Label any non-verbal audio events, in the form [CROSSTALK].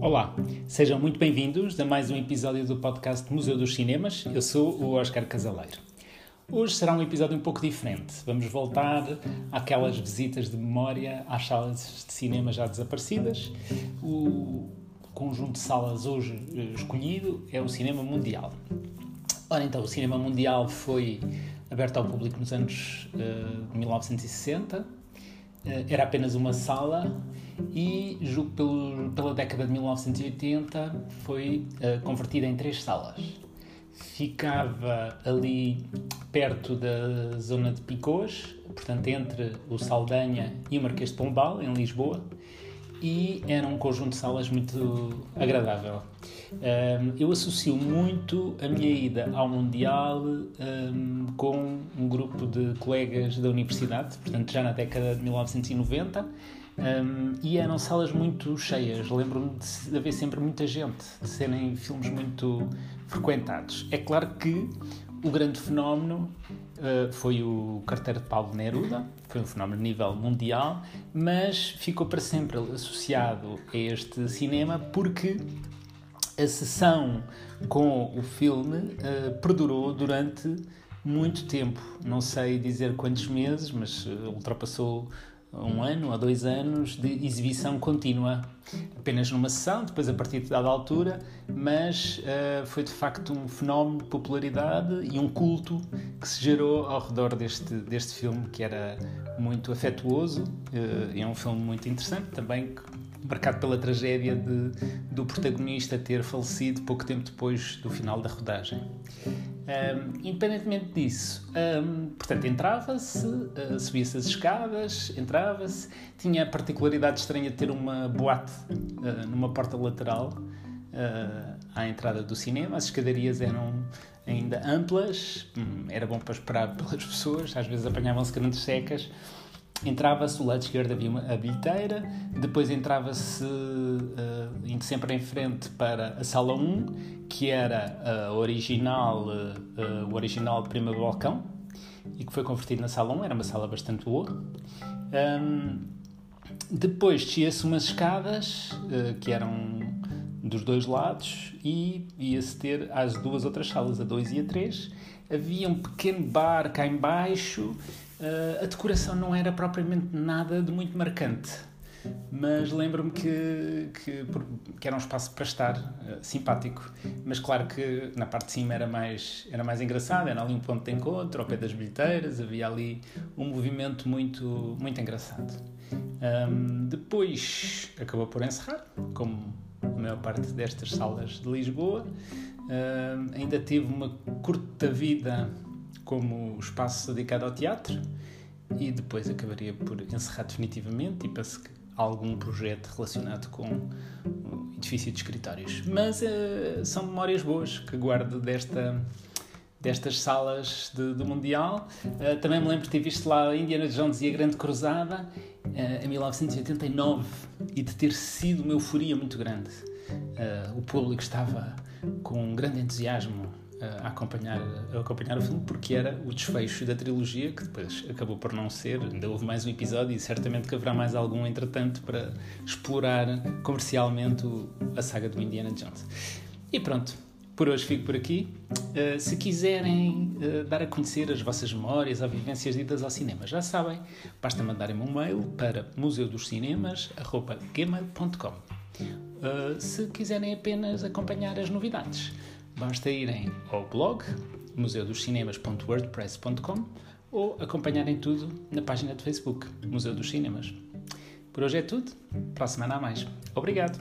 Olá, sejam muito bem-vindos a mais um episódio do podcast Museu dos Cinemas. Eu sou o Oscar Casaleiro. Hoje será um episódio um pouco diferente. Vamos voltar àquelas visitas de memória às salas de cinema já desaparecidas. O conjunto de salas hoje eh, escolhido é o Cinema Mundial. Ora, então, o Cinema Mundial foi aberto ao público nos anos uh, 1960. Uh, era apenas uma sala e, julgo pelo, pela década de 1980, foi uh, convertida em três salas. Ficava ali perto da zona de Picoas, portanto, entre o Saldanha e o Marquês de Pombal, em Lisboa e era um conjunto de salas muito agradável. Um, eu associo muito a minha ida ao Mundial um, com um grupo de colegas da universidade, portanto já na década de 1990, um, e eram salas muito cheias. Lembro-me de haver sempre muita gente, de serem filmes muito frequentados. É claro que o grande fenómeno uh, foi o carteiro de Paulo Neruda, foi um fenómeno a nível mundial, mas ficou para sempre associado a este cinema porque a sessão com o filme uh, perdurou durante muito tempo. Não sei dizer quantos meses, mas uh, ultrapassou um ano ou dois anos de exibição contínua, apenas numa sessão, depois a partir de dada altura, mas uh, foi de facto um fenómeno de popularidade e um culto que se gerou ao redor deste, deste filme, que era muito afetuoso, uh, é um filme muito interessante também, marcado pela tragédia de, do protagonista ter falecido pouco tempo depois do final da rodagem. Um, independentemente disso, um, portanto, entrava-se, uh, subia-se as escadas, entrava-se, tinha a particularidade estranha de ter uma boate uh, numa porta lateral uh, à entrada do cinema, as escadarias eram ainda amplas, hum, era bom para esperar [LAUGHS] pelas pessoas, às vezes apanhavam-se grandes secas entrava-se, do lado esquerdo havia uma, a bilheteira, depois entrava-se uh, indo sempre em frente para a sala 1, que era a original, uh, o original primeiro balcão, e que foi convertido na sala 1, era uma sala bastante boa. Um, depois descia-se umas escadas, uh, que eram dos dois lados, e ia-se ter as duas outras salas, a 2 e a 3. Havia um pequeno bar cá embaixo Uh, a decoração não era propriamente nada de muito marcante, mas lembro-me que, que, que, era um espaço para estar uh, simpático. Mas claro que na parte de cima era mais, era mais engraçado, era ali um ponto de encontro, ao pé das bilheteiras, havia ali um movimento muito, muito engraçado. Um, depois acabou por encerrar, como a maior parte destas salas de Lisboa. Ainda teve uma curta vida como espaço dedicado ao teatro e depois acabaria por encerrar definitivamente e penso que algum projeto relacionado com o edifício de escritórios. Mas uh, são memórias boas que guardo desta, destas salas de, do Mundial. Uh, também me lembro de ter visto lá Indiana Jones e a Grande Cruzada uh, em 1989 e de ter sido uma euforia muito grande. o público estava com um grande entusiasmo a acompanhar, a acompanhar o filme porque era o desfecho da trilogia que depois acabou por não ser. Ainda houve mais um episódio e certamente que haverá mais algum entretanto para explorar comercialmente a saga do Indiana Jones. E pronto, por hoje fico por aqui. Uh, se quiserem uh, dar a conhecer as vossas memórias ou vivências de idas ao cinema, já sabem, basta mandarem-me um mail para museudoscinemas.gmail.com uh, Se quiserem apenas acompanhar as novidades, Basta irem ao blog museudoscinemas.wordpress.com ou acompanharem tudo na página de Facebook Museu dos Cinemas. Por hoje é tudo. Para a semana há mais. Obrigado!